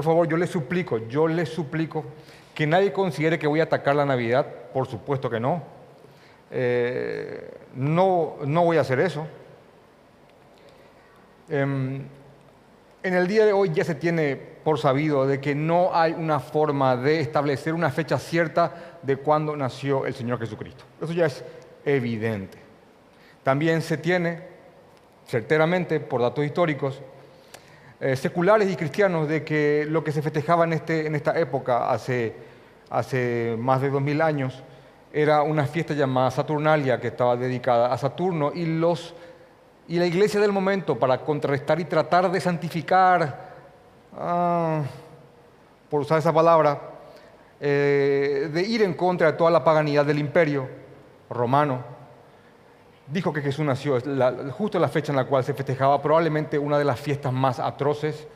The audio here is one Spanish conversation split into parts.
por favor, yo les suplico, yo les suplico que nadie considere que voy a atacar la Navidad, por supuesto que no. Eh, no, no voy a hacer eso. Em, en el día de hoy ya se tiene por sabido de que no hay una forma de establecer una fecha cierta de cuándo nació el Señor Jesucristo. Eso ya es evidente. También se tiene, certeramente, por datos históricos, eh, seculares y cristianos, de que lo que se festejaba en, este, esta época, hace, más de dos mil años, era una fiesta llamada Saturnalia, que estaba dedicada a Saturno, y la iglesia del momento para contrarrestar y tratar de santificar, ah, por usar esa palabra, eh, de ir en contra de toda la paganidad del imperio romano, dijo que Jesús nació justo la fecha en la cual se festejaba probablemente una de las fiestas más atroces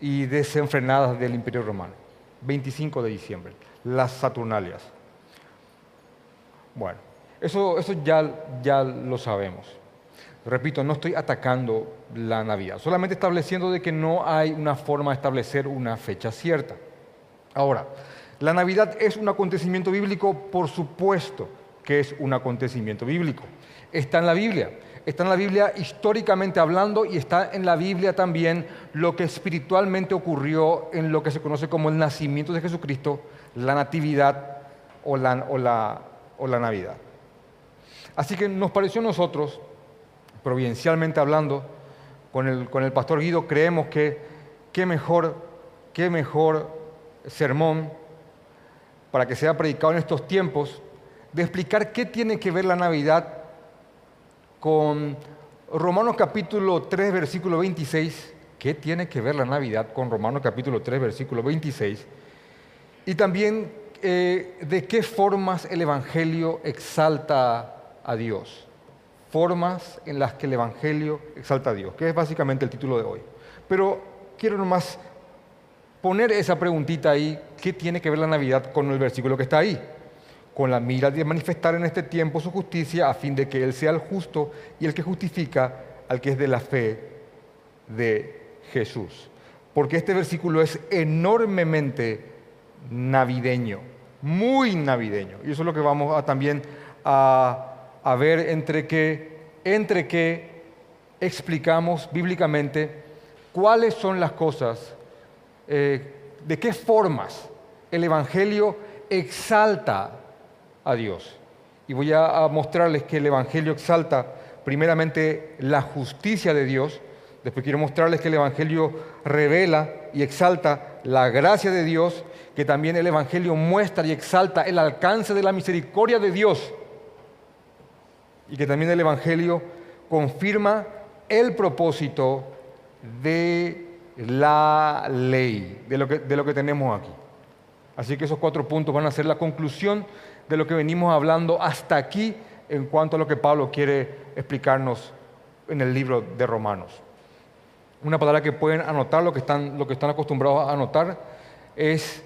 y desenfrenadas del imperio romano, 25 de diciembre, las Saturnalias. Bueno, eso, eso ya, ya lo sabemos. Repito, no estoy atacando la Navidad, solamente estableciendo de que no hay una forma de establecer una fecha cierta. Ahora, la Navidad es un acontecimiento bíblico, por supuesto que es un acontecimiento bíblico. Está en la Biblia, está en la Biblia históricamente hablando y está en la Biblia también lo que espiritualmente ocurrió en lo que se conoce como el nacimiento de Jesucristo, la natividad o la, o la, Navidad. Así que nos pareció a nosotros provincialmente hablando, con el, con el pastor Guido, creemos que qué mejor, qué mejor sermón para que sea predicado en estos tiempos, de explicar qué tiene que ver la Navidad con Romanos capítulo 3, versículo 26, qué tiene que ver la Navidad con Romanos capítulo 3, versículo 26, y también eh, de qué formas el Evangelio exalta a Dios formas en las que el Evangelio exalta a Dios, que es básicamente el título de hoy. Pero quiero nomás poner esa preguntita ahí, ¿qué tiene que ver la Navidad con el versículo que está ahí? Con la mira de manifestar en este tiempo su justicia a fin de que Él sea el justo y el que justifica al que es de la fe de Jesús. Porque este versículo es enormemente navideño, muy navideño. Y eso es lo que vamos a también a a ver entre qué, entre qué explicamos bíblicamente cuáles son las cosas, eh, de qué formas el Evangelio exalta a Dios. Y voy a, mostrarles que el Evangelio exalta primeramente la justicia de Dios, después quiero mostrarles que el Evangelio revela y exalta la gracia de Dios, que también el Evangelio muestra y exalta el alcance de la misericordia de Dios y que también el Evangelio confirma el propósito de la ley, de lo que, de lo que tenemos aquí. Así que esos cuatro puntos van a ser la conclusión de lo que venimos hablando hasta aquí en cuanto a lo que Pablo quiere explicarnos en el libro de Romanos. Una palabra que pueden anotar, lo que están, lo que están acostumbrados a anotar, es,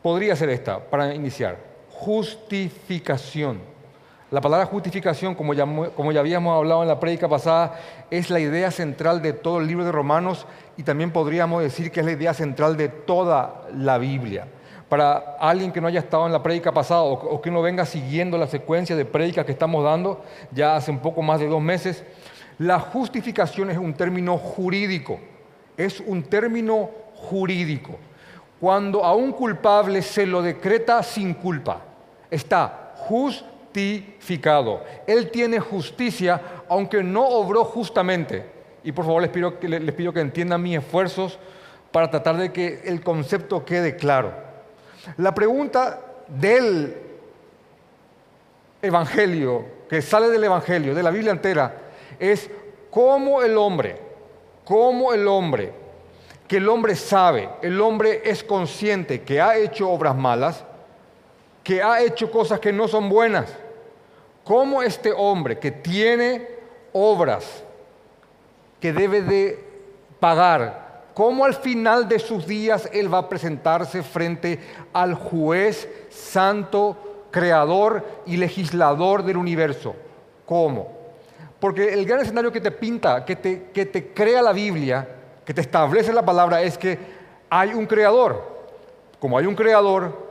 podría ser esta, para iniciar, justificación. La palabra justificación, como ya, como ya habíamos hablado en la prédica pasada, es la idea central de todo el libro de Romanos y también podríamos decir que es la idea central de toda la Biblia. Para alguien que no haya estado en la prédica pasada o, que no venga siguiendo la secuencia de prédicas que estamos dando ya hace un poco más de dos meses, la justificación es un término jurídico, es un término jurídico. Cuando a un culpable se lo decreta sin culpa, está justificado. Él tiene justicia, aunque no obró justamente. Y por favor les pido, les pido que entiendan mis esfuerzos para tratar de que el concepto quede claro. La pregunta del Evangelio, que sale del Evangelio, de la Biblia entera, es cómo el hombre, cómo el hombre, que el hombre sabe, el hombre es consciente que ha hecho obras malas, que ha hecho cosas que no son buenas. ¿Cómo este hombre que tiene obras que debe de pagar, cómo al final de sus días él va a presentarse frente al juez santo, creador y legislador del universo? ¿Cómo? Porque el gran escenario que te pinta, que te, que te crea la Biblia, que te establece la palabra, es que hay un creador. Como hay un creador,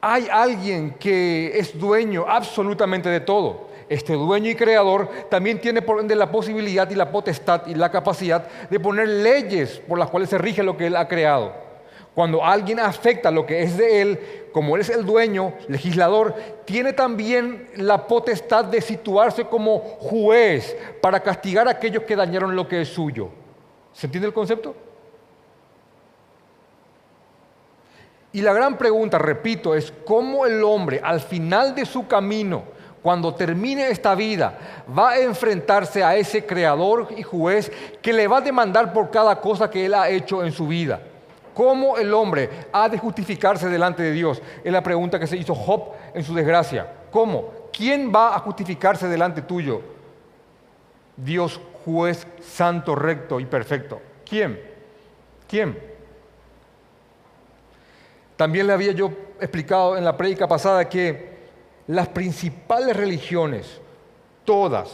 hay alguien que es dueño absolutamente de todo. Este dueño y creador también tiene por ende la posibilidad y la potestad y la capacidad de poner leyes por las cuales se rige lo que él ha creado. Cuando alguien afecta lo que es de él, como él es el dueño, legislador, tiene también la potestad de situarse como juez para castigar a aquellos que dañaron lo que es suyo. ¿Se entiende el concepto? Y la gran pregunta, repito, es cómo el hombre al final de su camino, cuando termine esta vida, va a enfrentarse a ese creador y juez que le va a demandar por cada cosa que él ha hecho en su vida. ¿Cómo el hombre ha de justificarse delante de Dios? Es la pregunta que se hizo Job en su desgracia. ¿Cómo? ¿Quién va a justificarse delante tuyo? Dios juez santo, recto y perfecto. ¿Quién? ¿Quién? También le había yo explicado en la prédica pasada que las principales religiones, todas,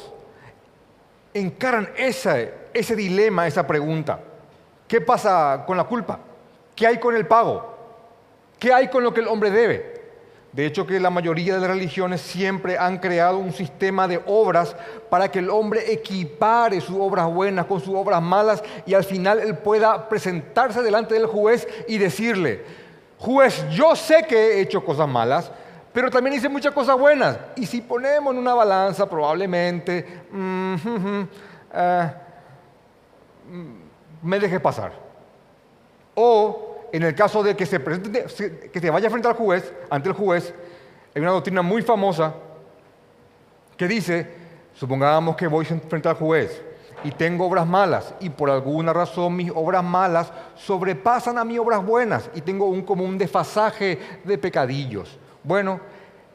encaran ese, dilema, esa pregunta. ¿Qué pasa con la culpa? ¿Qué hay con el pago? ¿Qué hay con lo que el hombre debe? De hecho, que la mayoría de las religiones siempre han creado un sistema de obras para que el hombre equipare sus obras buenas con sus obras malas y al final él pueda presentarse delante del juez y decirle, Juez, yo sé que he hecho cosas malas, pero también hice muchas cosas buenas. Y si ponemos en una balanza, probablemente eh, me deje pasar. O en el caso de que se, presente, que se vaya frente al juez, ante el juez, hay una doctrina muy famosa que dice, supongamos que voy frente al juez y tengo obras malas y por alguna razón mis obras malas sobrepasan a mis obras buenas y tengo un común desfasaje de pecadillos. Bueno,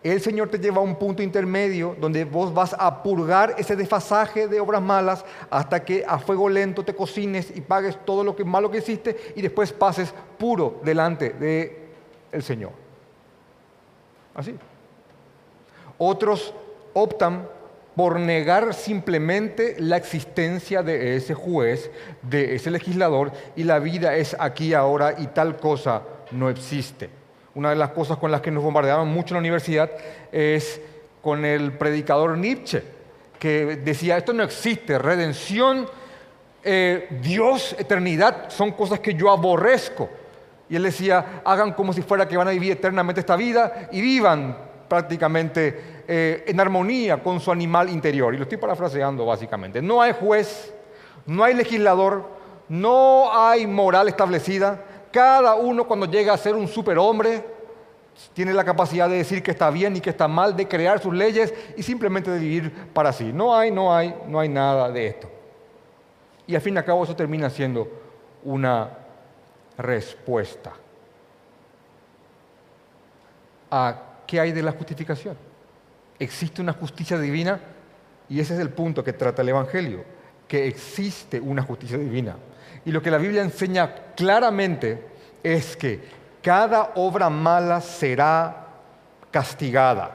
el Señor te lleva a un punto intermedio donde vos vas a purgar ese desfasaje de obras malas hasta que a fuego lento te cocines y pagues todo lo que malo que hiciste y después pases puro delante del el Señor. Así. Otros optan por negar simplemente la existencia de ese juez, de ese legislador, y la vida es aquí ahora y tal cosa no existe. Una de las cosas con las que nos bombardeaban mucho en la universidad es con el predicador Nietzsche, que decía, esto no existe, redención, eh, Dios, eternidad, son cosas que yo aborrezco. Y él decía, hagan como si fuera que van a vivir eternamente esta vida y vivan prácticamente eh, en armonía con su animal interior. Y lo estoy parafraseando básicamente. No hay juez, no hay legislador, no hay moral establecida. Cada uno cuando llega a ser un superhombre tiene la capacidad de decir que está bien y que está mal, de crear sus leyes y simplemente de vivir para sí. No hay, no hay, no hay nada de esto. Y al fin y al cabo eso termina siendo una respuesta a qué hay de la justificación existe una justicia divina y ese es el punto que trata el Evangelio, que existe una justicia divina. Y lo que la Biblia enseña claramente es que cada obra mala será castigada.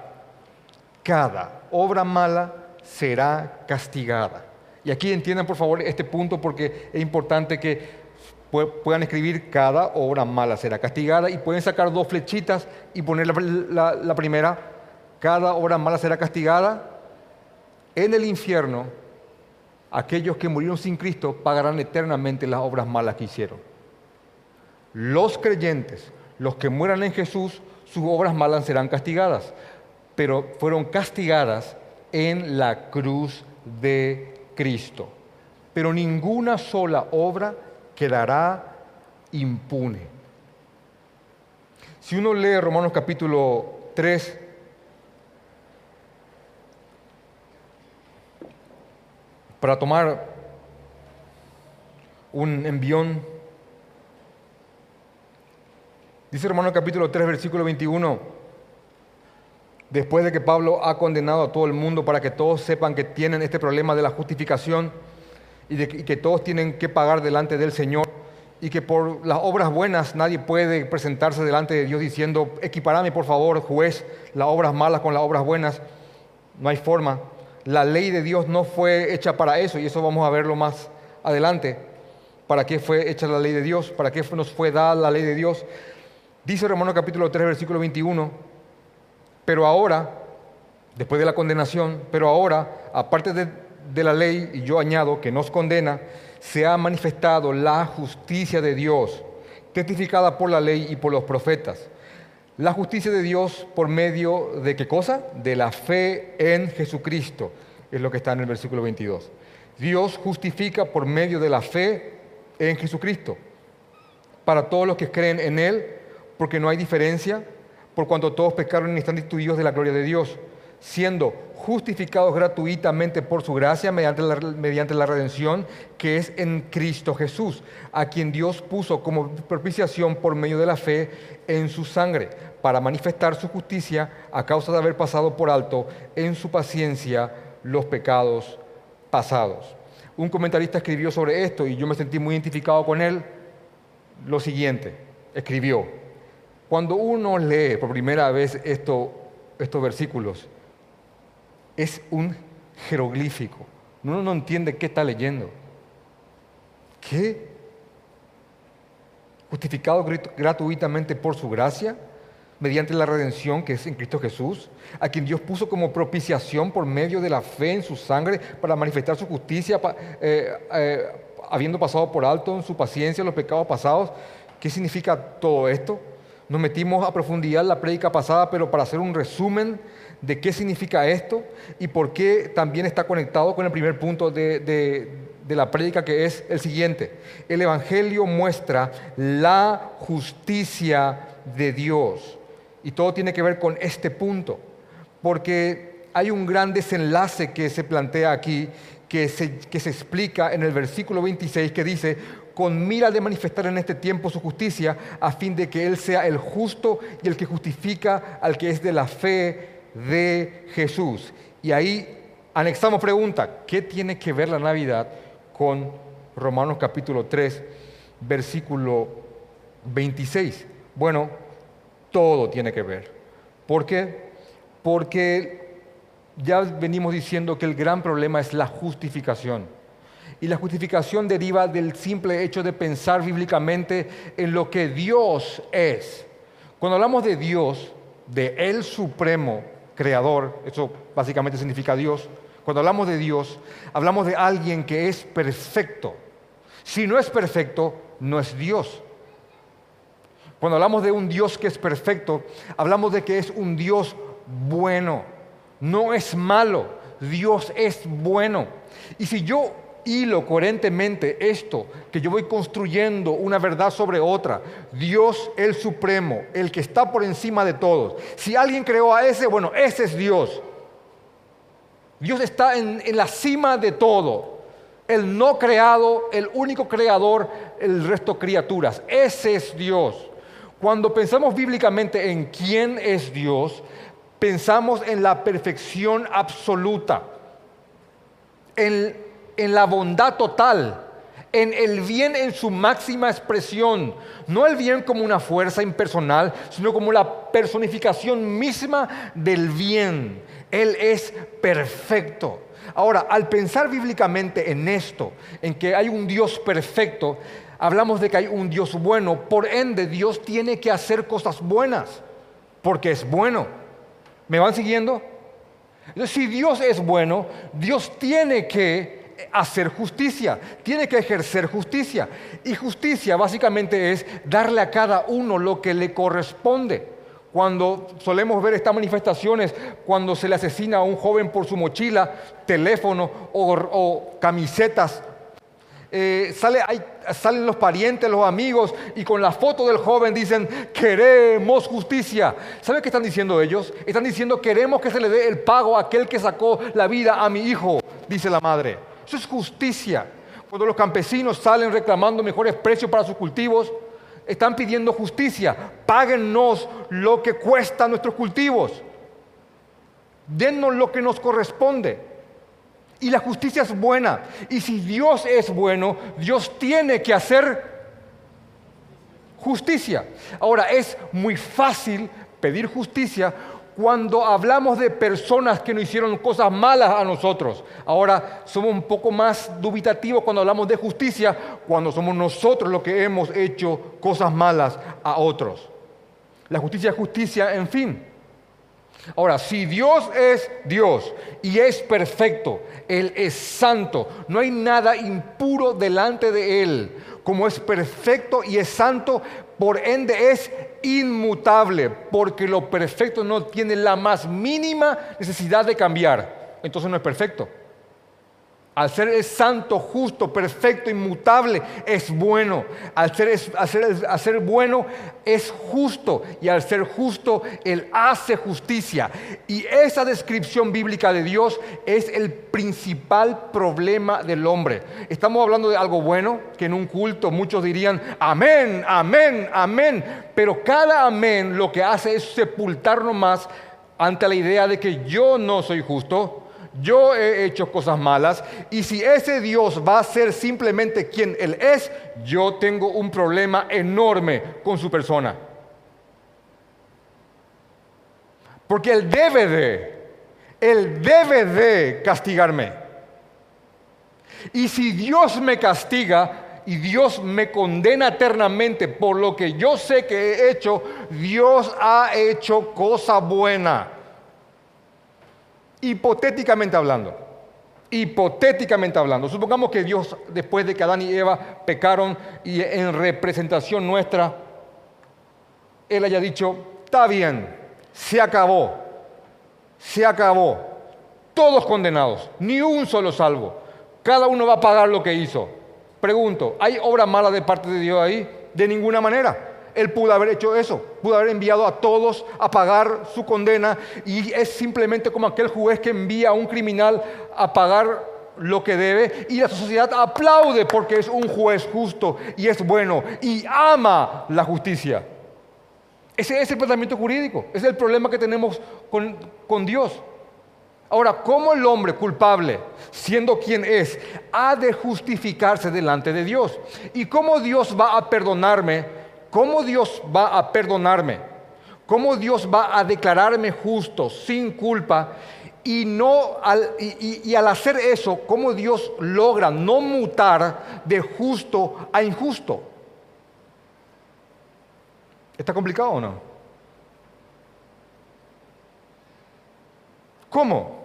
Cada obra mala será castigada. Y aquí entiendan por favor este punto porque es importante que puedan escribir cada obra mala será castigada y pueden sacar dos flechitas y poner la, la primera cada obra mala será castigada. En el infierno, aquellos que murieron sin Cristo pagarán eternamente las obras malas que hicieron. Los creyentes, los que mueran en Jesús, sus obras malas serán castigadas, pero fueron castigadas en la cruz de Cristo. Pero ninguna sola obra quedará impune. Si uno lee Romanos capítulo 3, para tomar un envión. Dice Romano capítulo 3, versículo 21, después de que Pablo ha condenado a todo el mundo para que todos sepan que tienen este problema de la justificación y, de que, todos tienen que pagar delante del Señor y que por las obras buenas nadie puede presentarse delante de Dios diciendo, equiparame por favor, juez, las obras malas con las obras buenas. No hay forma la ley de Dios no fue hecha para eso, y eso vamos a verlo más adelante. ¿Para qué fue hecha la ley de Dios? ¿Para qué nos fue dada la ley de Dios? Dice Romanos capítulo 3, versículo 21, pero ahora, después de la condenación, pero ahora, aparte de, de la ley, y yo añado que nos condena, se ha manifestado la justicia de Dios, testificada por la ley y por los profetas. La justicia de Dios por medio de qué cosa? De la fe en Jesucristo, es lo que está en el versículo 22. Dios justifica por medio de la fe en Jesucristo para todos los que creen en Él, porque no hay diferencia, por cuanto todos pecaron y están destituidos de la gloria de Dios, siendo justificados gratuitamente por su gracia mediante la, mediante la redención que es en Cristo Jesús, a quien Dios puso como propiciación por medio de la fe en su sangre, para manifestar su justicia a causa de haber pasado por alto en su paciencia los pecados pasados. Un comentarista escribió sobre esto y yo me sentí muy identificado con él. Lo siguiente, escribió, cuando uno lee por primera vez esto, estos versículos, es un jeroglífico. Uno no entiende qué está leyendo. ¿Qué? Justificado gratuitamente por su gracia, mediante la redención que es en Cristo Jesús, a quien Dios puso como propiciación por medio de la fe en su sangre para manifestar su justicia, eh, eh, habiendo pasado por alto en su paciencia los pecados pasados. ¿Qué significa todo esto? Nos metimos a profundidad en la prédica pasada, pero para hacer un resumen de qué significa esto y por qué también está conectado con el primer punto de, de la prédica, que es el siguiente. El Evangelio muestra la justicia de Dios. Y todo tiene que ver con este punto, porque hay un gran desenlace que se plantea aquí, que se, que se explica en el versículo 26, que dice, con mira de manifestar en este tiempo su justicia, a fin de que Él sea el justo y el que justifica al que es de la fe de Jesús. Y ahí anexamos pregunta, ¿qué tiene que ver la Navidad con Romanos capítulo 3, versículo 26? Bueno, todo tiene que ver. ¿Por qué? Porque ya venimos diciendo que el gran problema es la justificación. Y la justificación deriva del simple hecho de pensar bíblicamente en lo que Dios es. Cuando hablamos de Dios, de El Supremo Creador, eso básicamente significa Dios, cuando hablamos de Dios, hablamos de alguien que es perfecto. Si no es perfecto, no es Dios. Cuando hablamos de un Dios que es perfecto, hablamos de que es un Dios bueno. No es malo, Dios es bueno. Y si yo hilo coherentemente esto, que yo voy construyendo una verdad sobre otra. Dios el Supremo, el que está por encima de todos. Si alguien creó a ese, bueno, ese es Dios. Dios está en, la cima de todo. El no creado, el único creador, el resto criaturas. Ese es Dios. Cuando pensamos bíblicamente en quién es Dios, pensamos en la perfección absoluta, en en la bondad total, en el bien en su máxima expresión. No el bien como una fuerza impersonal, sino como la personificación misma del bien. Él es perfecto. Ahora, al pensar bíblicamente en esto, en que hay un Dios perfecto, hablamos de que hay un Dios bueno, por ende Dios tiene que hacer cosas buenas, porque es bueno. ¿Me van siguiendo? Entonces, si Dios es bueno, Dios tiene que hacer justicia, tiene que ejercer justicia. Y justicia básicamente es darle a cada uno lo que le corresponde. Cuando solemos ver estas manifestaciones, cuando se le asesina a un joven por su mochila, teléfono o, camisetas, eh, sale, salen los parientes, los amigos, y con la foto del joven dicen, queremos justicia. ¿Sabe qué están diciendo ellos? Están diciendo, queremos que se le dé el pago a aquel que sacó la vida a mi hijo, dice la madre. Eso es justicia. Cuando los campesinos salen reclamando mejores precios para sus cultivos, están pidiendo justicia. Páguennos lo que cuestan nuestros cultivos. Dennos lo que nos corresponde. Y la justicia es buena. Y si Dios es bueno, Dios tiene que hacer justicia. Ahora, es muy fácil pedir justicia cuando hablamos de personas que nos hicieron cosas malas a nosotros. Ahora somos un poco más dubitativos cuando hablamos de justicia, cuando somos nosotros los que hemos hecho cosas malas a otros. La justicia es justicia, en fin. Ahora, si Dios es Dios y es perfecto, Él es santo, no hay nada impuro delante de Él. Como es perfecto y es santo, por ende es inmutable, porque lo perfecto no tiene la más mínima necesidad de cambiar. Entonces no es perfecto. Al ser santo, justo, perfecto, inmutable, es bueno. Al ser, bueno, es justo. Y al ser justo, Él hace justicia. Y esa descripción bíblica de Dios es el principal problema del hombre. Estamos hablando de algo bueno, que en un culto muchos dirían, amén, amén, amén. Pero cada amén lo que hace es sepultarnos más ante la idea de que yo no soy justo yo he hecho cosas malas y si ese Dios va a ser simplemente quien Él es, yo tengo un problema enorme con su persona. Porque Él debe de, Él debe de castigarme. Y si Dios me castiga y Dios me condena eternamente por lo que yo sé que he hecho, Dios ha hecho cosa buena. Hipotéticamente hablando, hipotéticamente hablando, supongamos que Dios, después de que Adán y Eva pecaron y en representación nuestra, Él haya dicho, está bien, se acabó, se acabó, todos condenados, ni un solo salvo, cada uno va a pagar lo que hizo. Pregunto, ¿hay obra mala de parte de Dios ahí? De ninguna manera. Él pudo haber hecho eso, pudo haber enviado a todos a pagar su condena y es simplemente como aquel juez que envía a un criminal a pagar lo que debe y la sociedad aplaude porque es un juez justo y es bueno y ama la justicia. Ese es el pensamiento jurídico, ese es el problema que tenemos con, con Dios. Ahora, ¿cómo el hombre culpable, siendo quien es, ha de justificarse delante de Dios? ¿Y cómo Dios va a perdonarme ¿Cómo Dios va a perdonarme? ¿Cómo Dios va a declararme justo, sin culpa? Y, no al, y, al hacer eso, ¿cómo Dios logra no mutar de justo a injusto? ¿Está complicado o no? ¿Cómo?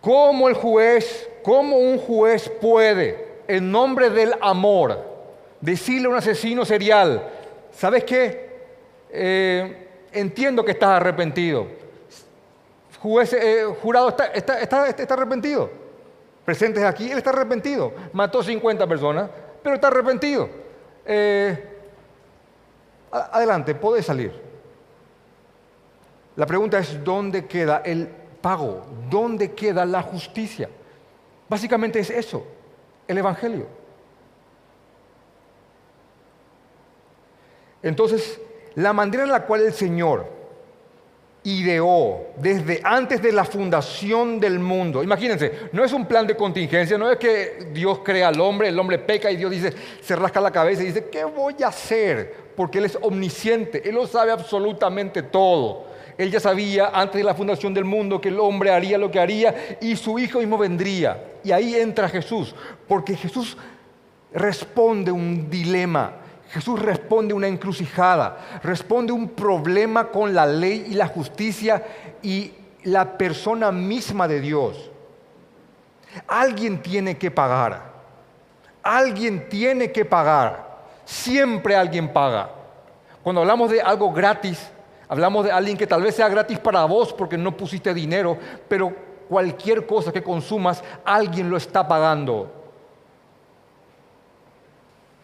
¿Cómo el juez, cómo un juez puede en nombre del amor, decirle a un asesino serial, ¿sabes qué? Eh, entiendo que estás arrepentido. Eh, jurado está, está, arrepentido. Presentes aquí, él está arrepentido. Mató 50 personas, pero está arrepentido. Eh, adelante, puede salir. La pregunta es, ¿dónde queda el pago? ¿Dónde queda la justicia? Básicamente es eso el Evangelio. Entonces, la manera en la cual el Señor ideó desde antes de la fundación del mundo, imagínense, no es un plan de contingencia, no es que Dios crea al hombre, el hombre peca y Dios dice, se rasca la cabeza y dice, ¿qué voy a hacer? Porque Él es omnisciente, Él lo sabe absolutamente todo. Él ya sabía antes de la fundación del mundo que el hombre haría lo que haría y su hijo mismo vendría. Y ahí entra Jesús, porque Jesús responde un dilema, Jesús responde una encrucijada, responde un problema con la ley y la justicia y la persona misma de Dios. Alguien tiene que pagar, alguien tiene que pagar, siempre alguien paga. Cuando hablamos de algo gratis, Hablamos de alguien que tal vez sea gratis para vos porque no pusiste dinero, pero cualquier cosa que consumas, alguien lo está pagando.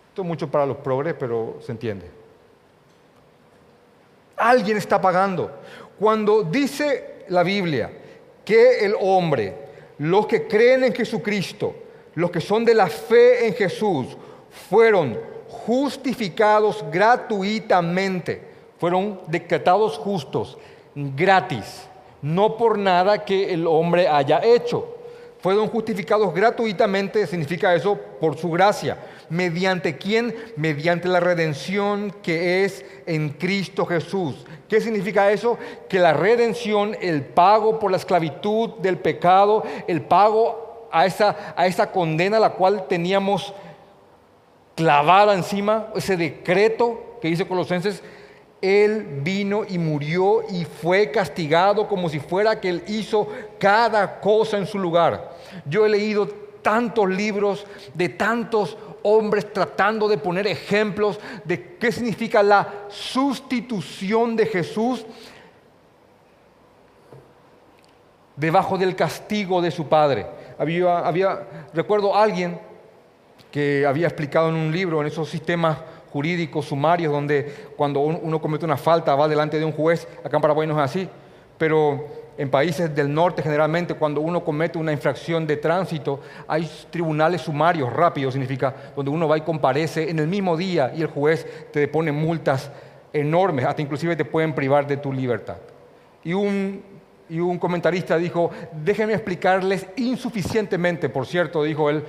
Esto es mucho para los progres, pero se entiende. Alguien está pagando. Cuando dice la Biblia que el hombre, los que creen en Jesucristo, los que son de la fe en Jesús, fueron justificados gratuitamente fueron decretados justos, gratis, no por nada que el hombre haya hecho. Fueron justificados gratuitamente, significa eso, por su gracia. ¿Mediante quién? Mediante la redención que es en Cristo Jesús. ¿Qué significa eso? Que la redención, el pago por la esclavitud del pecado, el pago a esa, a esa condena la cual teníamos clavada encima, ese decreto que dice Colosenses, él vino y murió y fue castigado como si fuera que Él hizo cada cosa en su lugar. Yo he leído tantos libros de tantos hombres tratando de poner ejemplos de qué significa la sustitución de Jesús debajo del castigo de su Padre. Había, recuerdo a alguien que había explicado en un libro, en esos sistemas jurídicos, sumarios, donde cuando uno comete una falta va delante de un juez, acá en Paraguay no es así, pero en países del norte generalmente cuando uno comete una infracción de tránsito hay tribunales sumarios rápidos, significa, donde uno va y comparece en el mismo día y el juez te pone multas enormes, hasta inclusive te pueden privar de tu libertad. Y un, y un comentarista dijo, déjenme explicarles insuficientemente, por cierto, dijo él,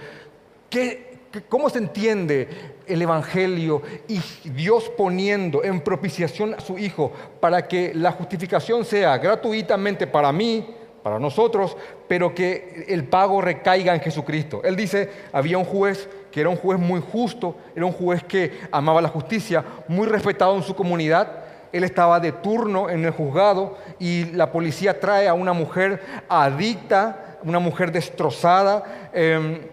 qué ¿Cómo se entiende el Evangelio y Dios poniendo en propiciación a su Hijo para que la justificación sea gratuitamente para mí, para nosotros, pero que el pago recaiga en Jesucristo? Él dice, había un juez que era un juez muy justo, era un juez que amaba la justicia, muy respetado en su comunidad. Él estaba de turno en el juzgado y la policía trae a una mujer adicta, una mujer destrozada. Em,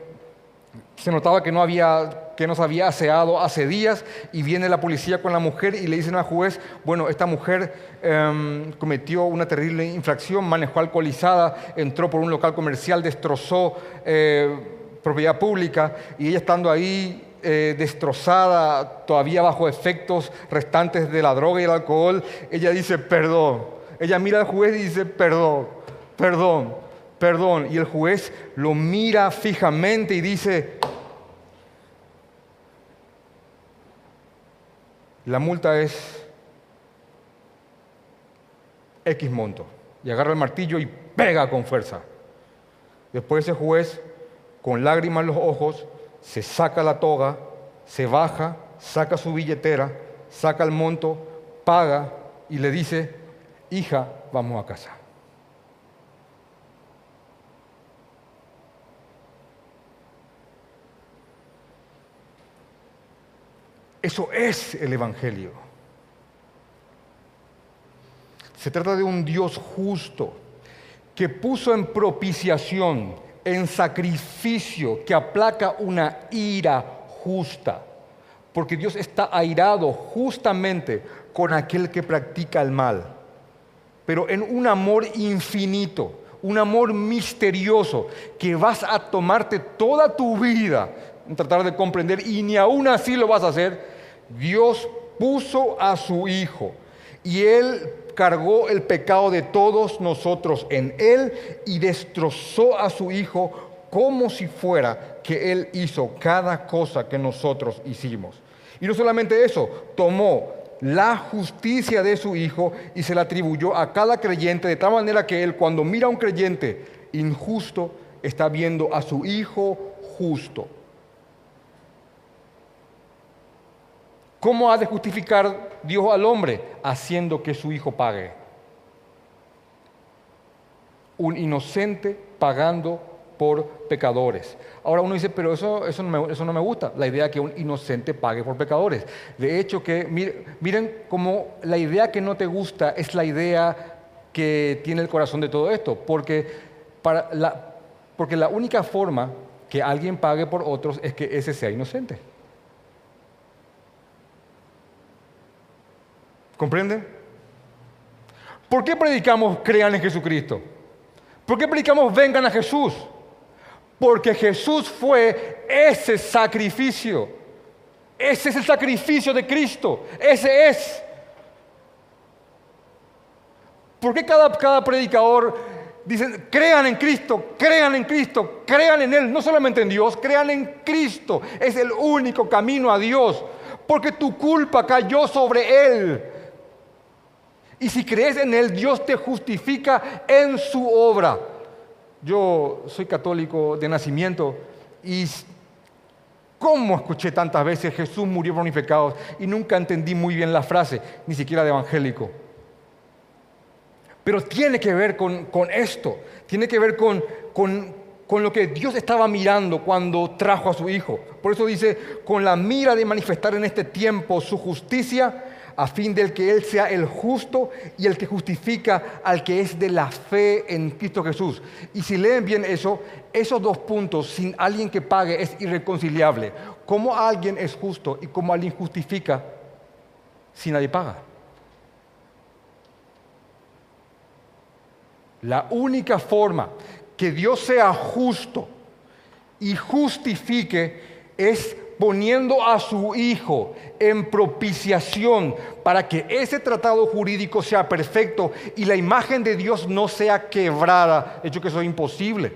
se notaba que no había que nos había aseado hace días y viene la policía con la mujer y le dicen al juez, bueno, esta mujer em, cometió una terrible infracción, manejó alcoholizada, entró por un local comercial, destrozó eh, propiedad pública y ella estando ahí eh, destrozada, todavía bajo efectos restantes de la droga y el alcohol, ella dice, perdón. Ella mira al juez y dice, perdón, perdón, perdón. Y el juez lo mira fijamente y dice, la multa es X monto. Y agarra el martillo y pega con fuerza. Después ese juez, con lágrimas en los ojos, se saca la toga, se baja, saca su billetera, saca el monto, paga y le dice, hija, vamos a casa. Eso es el Evangelio. Se trata de un Dios justo que puso en propiciación, en sacrificio, que aplaca una ira justa. Porque Dios está airado justamente con aquel que practica el mal. Pero en un amor infinito, un amor misterioso, que vas a tomarte toda tu vida tratar de comprender y ni aún así lo vas a hacer, Dios puso a su Hijo y Él cargó el pecado de todos nosotros en Él y destrozó a su Hijo como si fuera que Él hizo cada cosa que nosotros hicimos. Y no solamente eso, tomó la justicia de su Hijo y se la atribuyó a cada creyente de tal manera que Él cuando mira a un creyente injusto está viendo a su Hijo justo. ¿Cómo ha de justificar Dios al hombre? Haciendo que su hijo pague. Un inocente pagando por pecadores. Ahora uno dice, pero eso, eso, no, me, eso no me gusta, la idea de que un inocente pague por pecadores. De hecho, que miren, cómo la idea que no te gusta es la idea que tiene el corazón de todo esto, porque, porque la única forma que alguien pague por otros es que ese sea inocente. ¿Comprende? ¿Por qué predicamos crean en Jesucristo? ¿Por qué predicamos vengan a Jesús? Porque Jesús fue ese sacrificio. Ese es el sacrificio de Cristo. Ese es. ¿Por qué cada, cada predicador dice, crean en Cristo, crean en Cristo, crean en Él? No solamente en Dios, crean en Cristo. Es el único camino a Dios. Porque tu culpa cayó sobre Él. Y si crees en Él, Dios te justifica en su obra. Yo soy católico de nacimiento y ¿cómo escuché tantas veces Jesús murió por mis pecados y nunca entendí muy bien la frase, ni siquiera de evangélico? Pero tiene que ver con, esto, tiene que ver con, con lo que Dios estaba mirando cuando trajo a su Hijo. Por eso dice, con la mira de manifestar en este tiempo su justicia, a fin de que Él sea el justo y el que justifica al que es de la fe en Cristo Jesús. Y si leen bien eso, esos dos puntos sin alguien que pague es irreconciliable. ¿Cómo alguien es justo y cómo alguien justifica si nadie paga? La única forma que Dios sea justo y justifique es poniendo a su Hijo en propiciación para que ese tratado jurídico sea perfecto y la imagen de Dios no sea quebrada, hecho que eso es imposible.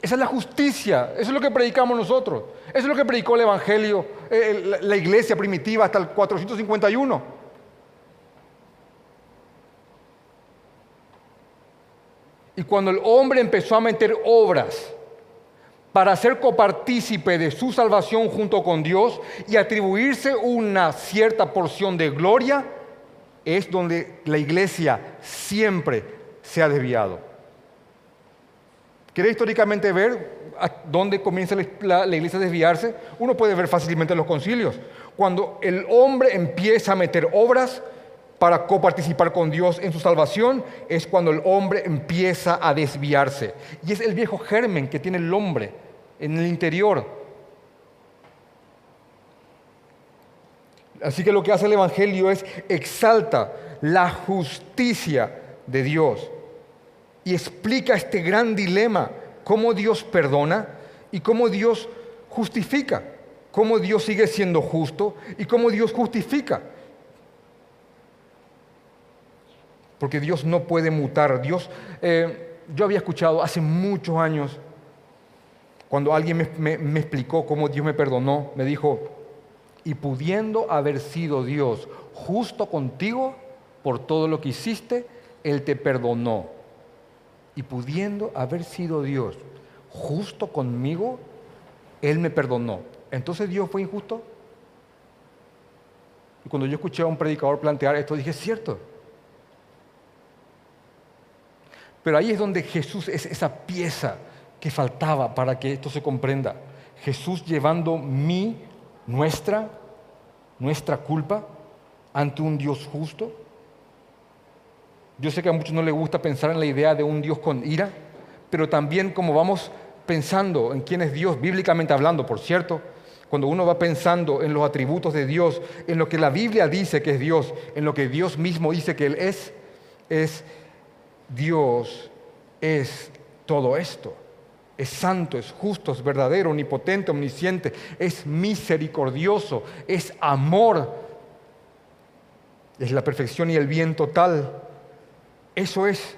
Esa es la justicia, eso es lo que predicamos nosotros, eso es lo que predicó el Evangelio, eh, la iglesia primitiva hasta el 451. Y cuando el hombre empezó a meter obras para ser copartícipe de su salvación junto con Dios y atribuirse una cierta porción de gloria, es donde la iglesia siempre se ha desviado. ¿Quiere históricamente ver dónde comienza la, iglesia a desviarse? Uno puede ver fácilmente los concilios. Cuando el hombre empieza a meter obras, para coparticipar con Dios en su salvación es cuando el hombre empieza a desviarse. Y es el viejo germen que tiene el hombre en el interior. Así que lo que hace el Evangelio es exalta la justicia de Dios y explica este gran dilema, cómo Dios perdona y cómo Dios justifica, cómo Dios sigue siendo justo y cómo Dios justifica. porque Dios no puede mutar. Dios, eh, yo había escuchado hace muchos años, cuando alguien me, explicó cómo Dios me perdonó, me dijo, y pudiendo haber sido Dios justo contigo por todo lo que hiciste, Él te perdonó. Y pudiendo haber sido Dios justo conmigo, Él me perdonó. Entonces Dios fue injusto. Y cuando yo escuché a un predicador plantear esto, dije, cierto. Pero ahí es donde Jesús es esa pieza que faltaba para que esto se comprenda. Jesús llevando mi, nuestra, nuestra culpa ante un Dios justo. Yo sé que a muchos no les gusta pensar en la idea de un Dios con ira, pero también como vamos pensando en quién es Dios, bíblicamente hablando, por cierto, cuando uno va pensando en los atributos de Dios, en lo que la Biblia dice que es Dios, en lo que Dios mismo dice que Él es, es Dios es todo esto. Es santo, es justo, es verdadero, omnipotente, omnisciente, es misericordioso, es amor, es la perfección y el bien total. Eso es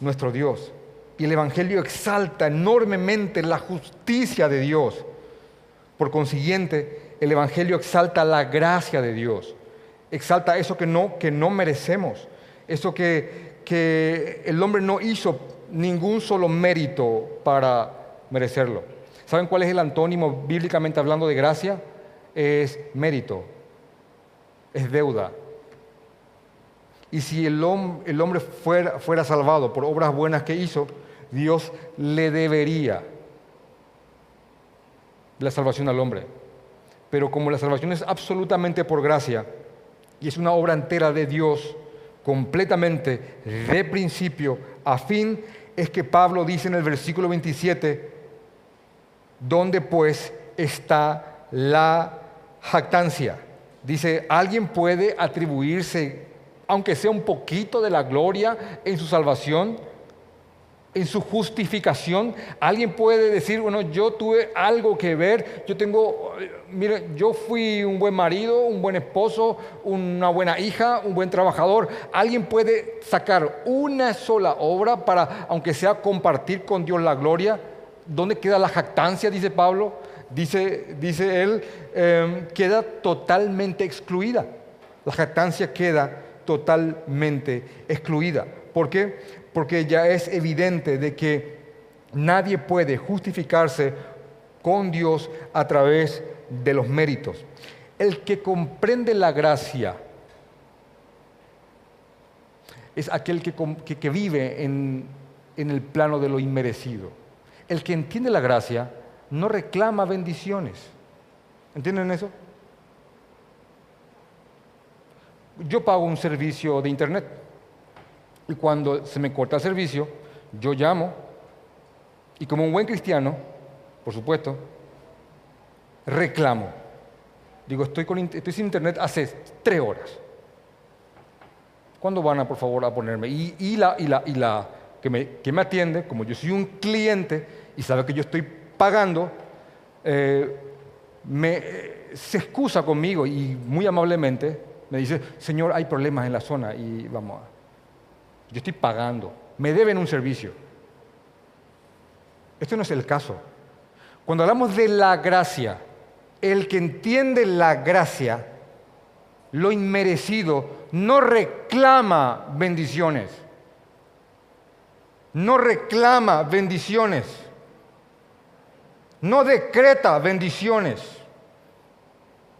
nuestro Dios. Y el Evangelio exalta enormemente la justicia de Dios. Por consiguiente, el Evangelio exalta la gracia de Dios. Exalta eso que no, que no merecemos, eso que, que el hombre no hizo ningún solo mérito para merecerlo. ¿Saben cuál es el antónimo bíblicamente hablando de gracia? Es mérito, es deuda. Y si el, hombre fuera, fuera salvado por obras buenas que hizo, Dios le debería la salvación al hombre. Pero como la salvación es absolutamente por gracia y es una obra entera de Dios, completamente de principio a fin, es que Pablo dice en el versículo 27, ¿dónde pues está la jactancia? Dice, ¿alguien puede atribuirse, aunque sea un poquito de la gloria en su salvación? En su justificación. Alguien puede decir, bueno, yo tuve algo que ver, yo tengo, mire, yo fui un buen marido, un buen esposo, una buena hija, un buen trabajador. Alguien puede sacar una sola obra para, aunque sea compartir con Dios la gloria. ¿Dónde queda la jactancia? Dice Pablo. Dice, dice él, em, queda totalmente excluida. La jactancia queda totalmente excluida. ¿Por qué? Porque ya es evidente de que nadie puede justificarse con Dios a través de los méritos. El que comprende la gracia es aquel que, vive en, en el plano de lo inmerecido. El que entiende la gracia no reclama bendiciones. ¿Entienden eso? Yo pago un servicio de internet y cuando se me corta el servicio, yo llamo y como un buen cristiano, por supuesto, reclamo. Digo, estoy, con, sin internet hace tres horas. ¿Cuándo van a, por favor, a ponerme? Y, la, que, me, atiende, como yo soy un cliente y sabe que yo estoy pagando, eh, me, se excusa conmigo y muy amablemente me dice, Señor, hay problemas en la zona y vamos a... Yo estoy pagando, me deben un servicio. Esto no es el caso. Cuando hablamos de la gracia, el que entiende la gracia, lo inmerecido, no reclama bendiciones. No reclama bendiciones. No decreta bendiciones.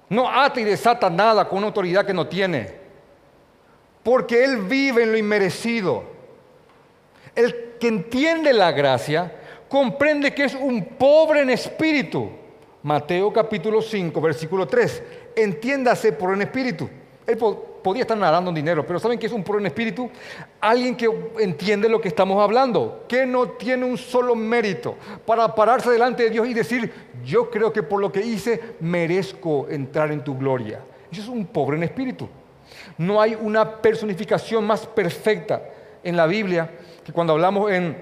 No ata y desata nada con una autoridad que no tiene. Porque Él vive en lo inmerecido. El que entiende la gracia comprende que es un pobre en espíritu. Mateo capítulo 5, versículo 3. Entiéndase por en espíritu. Él podía estar nadando en dinero, pero ¿saben qué es un puro en espíritu? Alguien que entiende lo que estamos hablando, que no tiene un solo mérito para pararse delante de Dios y decir, yo creo que por lo que hice merezco entrar en tu gloria. Eso es un pobre en espíritu. No hay una personificación más perfecta en la Biblia que cuando hablamos en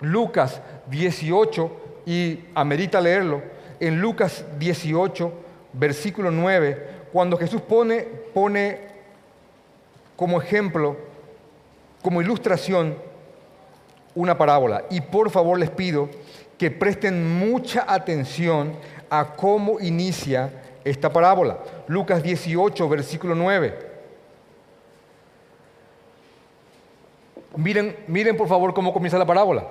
Lucas 18, y amerita leerlo, en Lucas 18, versículo 9, cuando Jesús pone, pone como ejemplo, como ilustración, una parábola. Y por favor les pido que presten mucha atención a cómo inicia esta parábola. Lucas 18, versículo 9. Miren, miren por favor cómo comienza la parábola.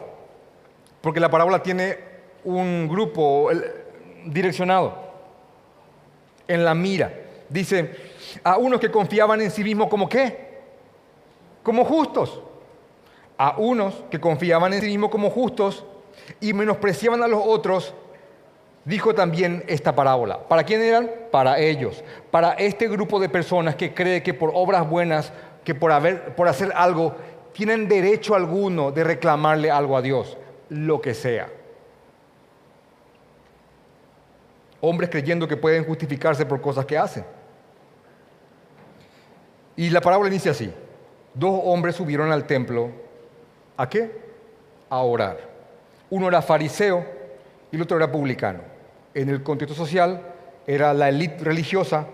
Porque la parábola tiene un grupo direccionado en la mira. Dice, a unos que confiaban en sí mismos como qué? Como justos. A unos que confiaban en sí mismos como justos y menospreciaban a los otros, dijo también esta parábola. ¿Para quién eran? Para ellos. Para este grupo de personas que cree que por obras buenas, que por, haber, por hacer algo, tienen derecho alguno de reclamarle algo a Dios, lo que sea. Hombres creyendo que pueden justificarse por cosas que hacen. Y la parábola inicia así. Dos hombres subieron al templo. ¿A qué? A orar. Uno era fariseo y el otro era publicano. En el contexto social era la élite religiosa,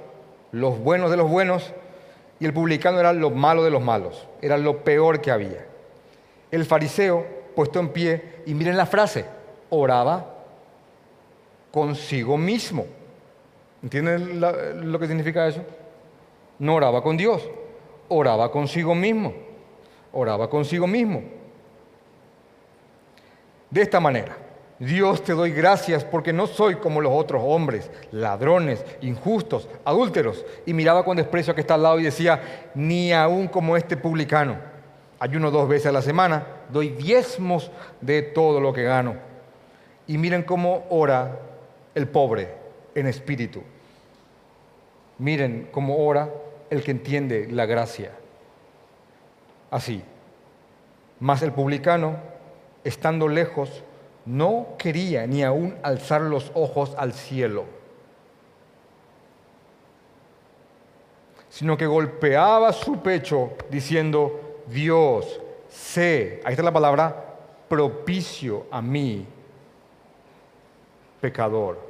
los buenos de los buenos, y el publicano era lo malo de los malos. Era lo peor que había. El fariseo, puesto en pie, y miren la frase, oraba consigo mismo. ¿Entienden lo que significa eso? No oraba con Dios, oraba consigo mismo. Oraba consigo mismo. De esta manera, Dios te doy gracias porque no soy como los otros hombres, ladrones, injustos, adúlteros. Y miraba con desprecio a que está al lado y decía, ni aún como este publicano. Ayuno dos veces a la semana, doy diezmos de todo lo que gano. Y miren cómo ora el pobre en espíritu. Miren cómo ora el que entiende la gracia. Así. Mas el publicano, estando lejos, no quería ni aún alzar los ojos al cielo, sino que golpeaba su pecho diciendo, Dios, sé, ahí está la palabra, propicio a mí, pecador.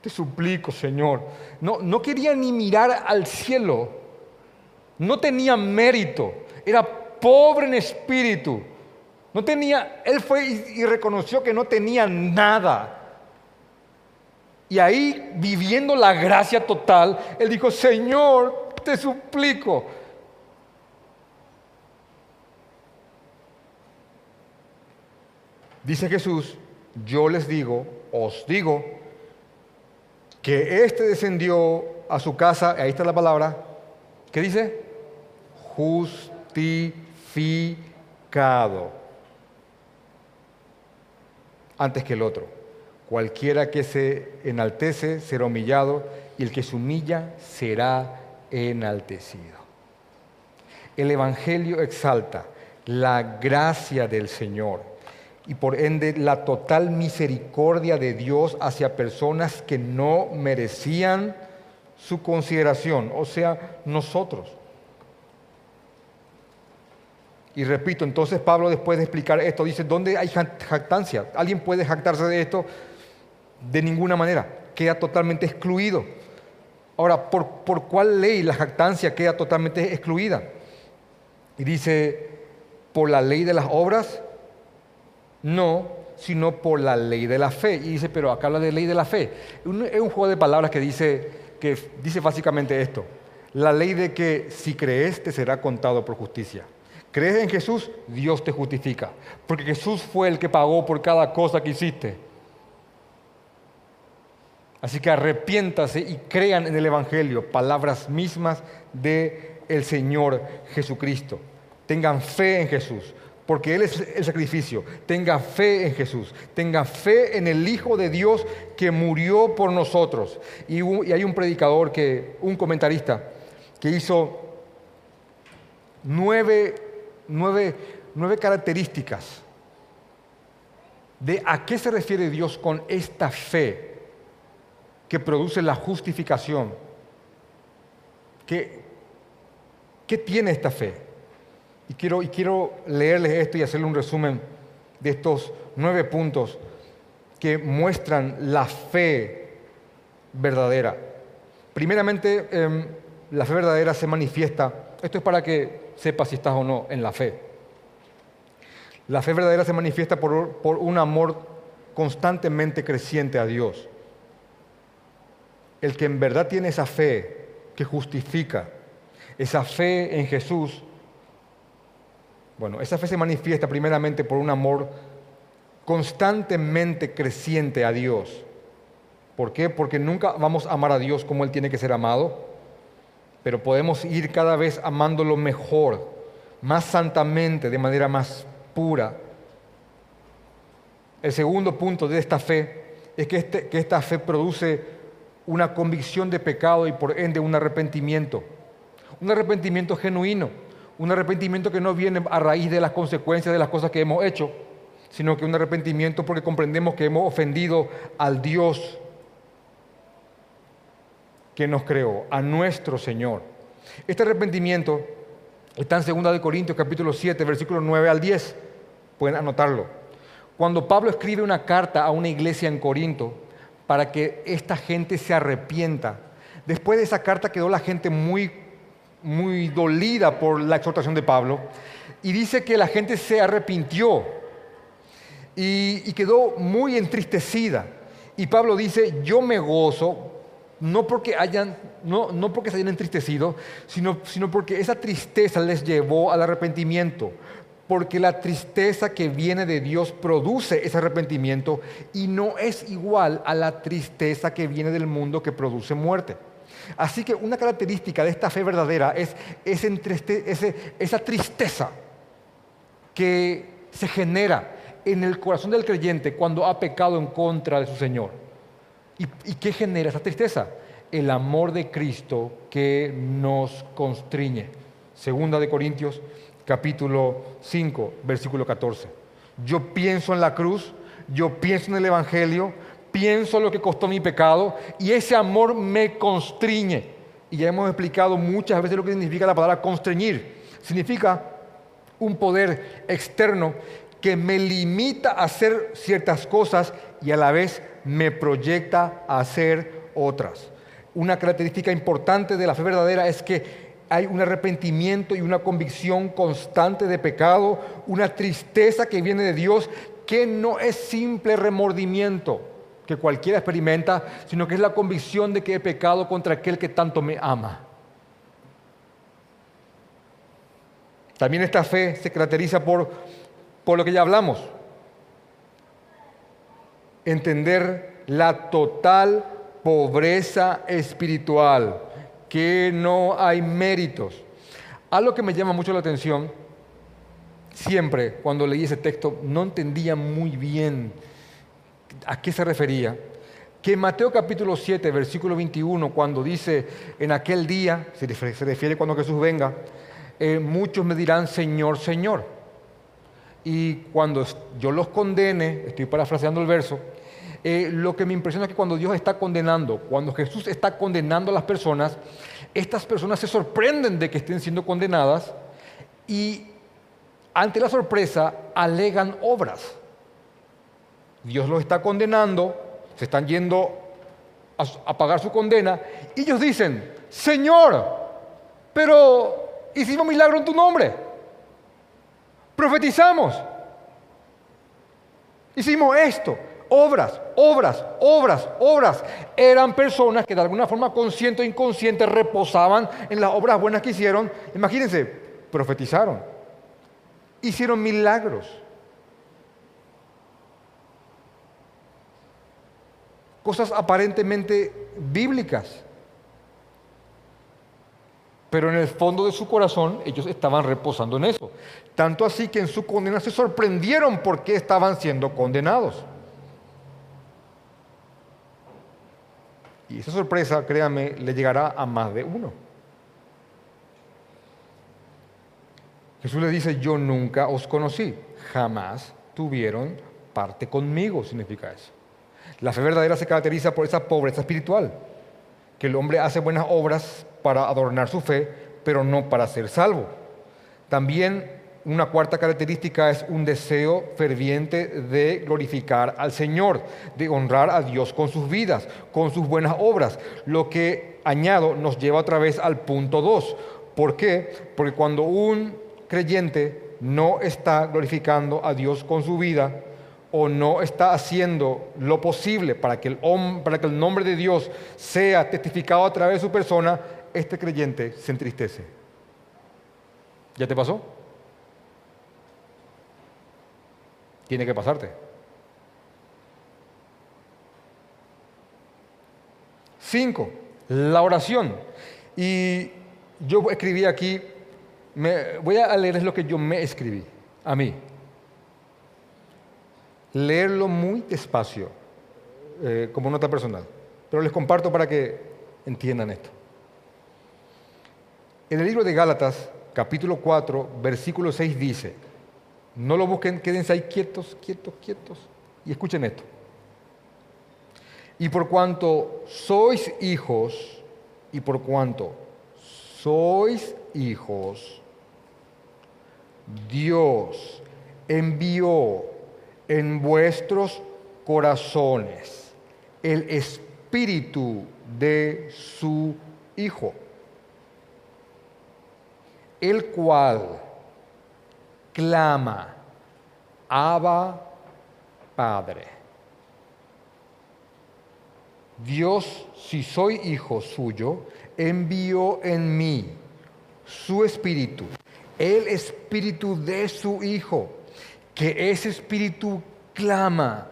Te suplico, Señor. No, no quería ni mirar al cielo. No tenía mérito. Era pobre en espíritu. No tenía, él fue y, reconoció que no tenía nada. Y ahí, viviendo la gracia total, él dijo, Señor, te suplico. Dice Jesús, yo les digo, os digo, que éste descendió a su casa, ahí está la palabra, ¿qué dice? Justificado antes que el otro. Cualquiera que se enaltece será humillado y el que se humilla será enaltecido. El Evangelio exalta la gracia del Señor y por ende la total misericordia de Dios hacia personas que no merecían su consideración, o sea, nosotros. Y repito, entonces Pablo después de explicar esto dice, ¿dónde hay jactancia? ¿Alguien puede jactarse de esto? De ninguna manera, queda totalmente excluido. Ahora, ¿por, ¿por cuál ley la jactancia queda totalmente excluida? Y dice, ¿por la ley de las obras? No, sino por la ley de la fe. Y dice, pero acá habla de ley de la fe. Es un juego de palabras que dice, que dice básicamente esto. La ley de que si crees te será contado por justicia. Crees en Jesús, Dios te justifica. Porque Jesús fue el que pagó por cada cosa que hiciste. Así que arrepiéntase y crean en el Evangelio, palabras mismas de el Señor Jesucristo. Tengan fe en Jesús porque Él es el sacrificio. Tenga fe en Jesús, tenga fe en el Hijo de Dios que murió por nosotros. Y, hay un predicador, que, un comentarista, que hizo nueve, nueve, nueve características de a qué se refiere Dios con esta fe que produce la justificación. ¿Qué, qué tiene esta fe? Y quiero, y quiero leerles esto y hacerle un resumen de estos nueve puntos que muestran la fe verdadera. Primeramente, em, la fe verdadera se manifiesta, esto es para que sepas si estás o no en la fe. La fe verdadera se manifiesta por, por un amor constantemente creciente a Dios. El que en verdad tiene esa fe que justifica, esa fe en Jesús, bueno, esa fe se manifiesta primeramente por un amor constantemente creciente a Dios. ¿Por qué? Porque nunca vamos a amar a Dios como Él tiene que ser amado, pero podemos ir cada vez amándolo mejor, más santamente, de manera más pura. El segundo punto de esta fe es que, este, que esta fe produce una convicción de pecado y por ende un arrepentimiento, un arrepentimiento genuino un arrepentimiento que no viene a raíz de las consecuencias de las cosas que hemos hecho, sino que un arrepentimiento porque comprendemos que hemos ofendido al Dios que nos creó, a nuestro Señor. Este arrepentimiento está en 2 Corintios capítulo 7, versículos 9 al 10. Pueden anotarlo. Cuando Pablo escribe una carta a una iglesia en Corinto para que esta gente se arrepienta, después de esa carta quedó la gente muy muy dolida por la exhortación de Pablo y dice que la gente se arrepintió y, quedó muy entristecida. Y Pablo dice, yo me gozo, no porque, hayan, no, no porque se hayan entristecido, sino, sino porque esa tristeza les llevó al arrepentimiento. Porque la tristeza que viene de Dios produce ese arrepentimiento y no es igual a la tristeza que viene del mundo que produce muerte. Así que una característica de esta fe verdadera es esa tristeza que se genera en el corazón del creyente cuando ha pecado en contra de su Señor. ¿Y, qué genera esa tristeza? El amor de Cristo que nos constriñe. Segunda de Corintios capítulo 5, versículo 14. Yo pienso en la cruz, yo pienso en el Evangelio, pienso lo que costó mi pecado y ese amor me constriñe. Y ya hemos explicado muchas veces lo que significa la palabra constreñir. Significa un poder externo que me limita a hacer ciertas cosas y a la vez me proyecta a hacer otras. Una característica importante de la fe verdadera es que hay un arrepentimiento y una convicción constante de pecado, una tristeza que viene de Dios que no es simple remordimiento que cualquiera experimenta, sino que es la convicción de que he pecado contra aquel que tanto me ama. También esta fe se caracteriza por, por lo que ya hablamos. Entender la total pobreza espiritual, que no hay méritos. Algo que me llama mucho la atención, siempre cuando leí ese texto no entendía muy bien a qué se refería, que en Mateo capítulo 7, versículo 21, cuando dice, en aquel día, se refiere, cuando Jesús venga, eh, muchos me dirán, Señor, Señor. Y cuando yo los condene, estoy parafraseando el verso, eh, lo que me impresiona es que cuando Dios está condenando, cuando Jesús está condenando a las personas, estas personas se sorprenden de que estén siendo condenadas y ante la sorpresa alegan obras. Dios los está condenando, se están yendo a, pagar su condena, y ellos dicen, Señor, pero hicimos milagro en tu nombre, profetizamos, hicimos esto, obras, obras, obras, obras. Eran personas que de alguna forma consciente o inconsciente reposaban en las obras buenas que hicieron. Imagínense, profetizaron, hicieron milagros. Cosas aparentemente bíblicas. Pero en el fondo de su corazón ellos estaban reposando en eso. Tanto así que en su condena se sorprendieron porque estaban siendo condenados. Y esa sorpresa, créanme, le llegará a más de uno. Jesús le dice, yo nunca os conocí, jamás tuvieron parte conmigo, significa eso. La fe verdadera se caracteriza por esa pobreza espiritual, que el hombre hace buenas obras para adornar su fe, pero no para ser salvo. También una cuarta característica es un deseo ferviente de glorificar al Señor, de honrar a Dios con sus vidas, con sus buenas obras. Lo que añado nos lleva otra vez al punto 2. ¿Por qué? Porque cuando un creyente no está glorificando a Dios con su vida o no está haciendo lo posible para que el, para que el nombre de Dios sea testificado a través de su persona, este creyente se entristece. ¿Ya te pasó? Tiene que pasarte. Cinco, la oración. Y yo escribí aquí, me, voy a leerles lo que yo me escribí, a mí. Leerlo muy despacio, eh, como nota personal. Pero les comparto para que entiendan esto. En el libro de Gálatas, capítulo 4, versículo 6 dice, no lo busquen, quédense ahí quietos, quietos, quietos. Y escuchen esto. Y por cuanto sois hijos, y por cuanto sois hijos, Dios envió en vuestros corazones el espíritu de su Hijo, el cual clama, Abba Padre. Dios, si soy hijo suyo, envió en mí su espíritu, el espíritu de su hijo, que ese espíritu clama,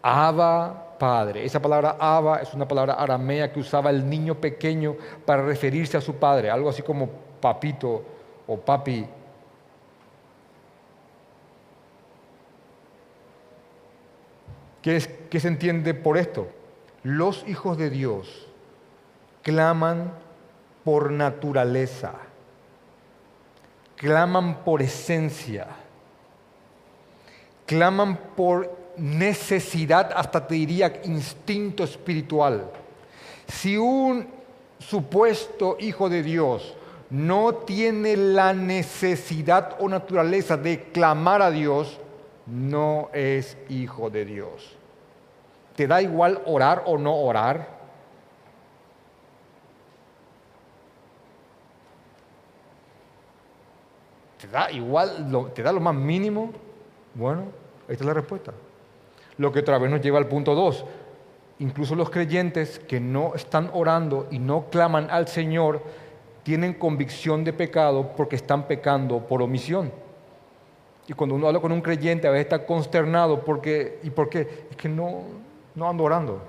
Abba Padre. Esa palabra Abba es una palabra aramea que usaba el niño pequeño para referirse a su padre, algo así como papito o papi ¿Qué, se entiende por esto? Los hijos de Dios claman por naturaleza, claman por esencia, claman por necesidad, hasta te diría instinto espiritual. Si un supuesto hijo de Dios no tiene la necesidad o naturaleza de clamar a Dios, no es hijo de Dios. ¿Te da igual orar o no orar? ¿Te da igual, lo, te da lo más mínimo? Bueno, esta es la respuesta. Lo que otra vez nos lleva al punto 2. Incluso los creyentes que no están orando y no claman al Señor tienen convicción de pecado porque están pecando por omisión. Y cuando uno habla con un creyente, a veces está consternado porque, ¿y por qué? Es que no, no ando orando.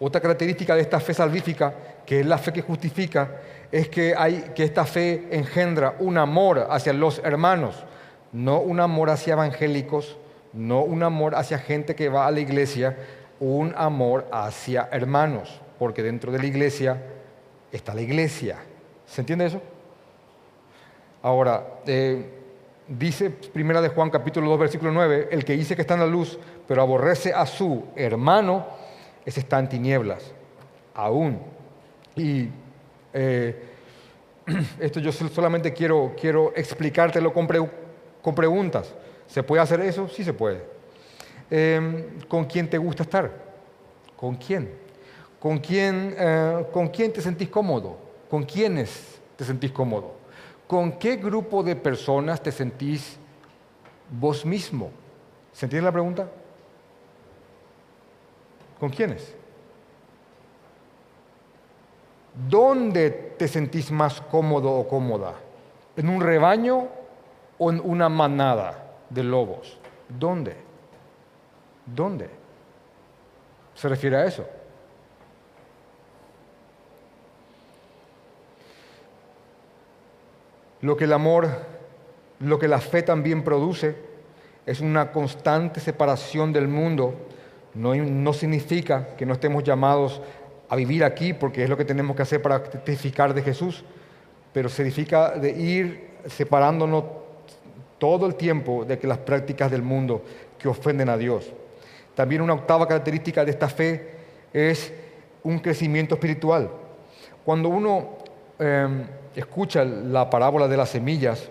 Otra característica de esta fe salvífica, que es la fe que justifica, es que, hay, que esta fe engendra un amor hacia los hermanos, no un amor hacia evangélicos, no un amor hacia gente que va a la iglesia, un amor hacia hermanos, porque dentro de la iglesia está la iglesia. ¿Se entiende eso? Ahora, eh, dice Primera de Juan capítulo 2 versículo 9, el que dice que está en la luz, pero aborrece a su hermano, ese está en tinieblas, aún. Y eh, esto yo solamente quiero, quiero explicártelo con, con, preguntas. ¿Se puede hacer eso? Sí se puede. Em, ¿Con quién te gusta estar? ¿Con quién? ¿Con quién, eh, ¿Con quién te sentís cómodo? ¿Con quiénes te sentís cómodo? ¿Con qué grupo de personas te sentís vos mismo? ¿Se entiende la pregunta? ¿Con quiénes? ¿Dónde te sentís más cómodo o cómoda? ¿En un rebaño o en una manada de lobos? ¿Dónde? ¿Dónde? Se refiere a eso. Lo que el amor, lo que la fe también produce, es una constante separación del mundo. No, significa que no estemos llamados a vivir aquí, porque es lo que tenemos que hacer para testificar de Jesús, pero significa de ir separándonos todo el tiempo de las prácticas del mundo que ofenden a Dios. También una octava característica de esta fe es un crecimiento espiritual. Cuando uno em, escucha la parábola de las semillas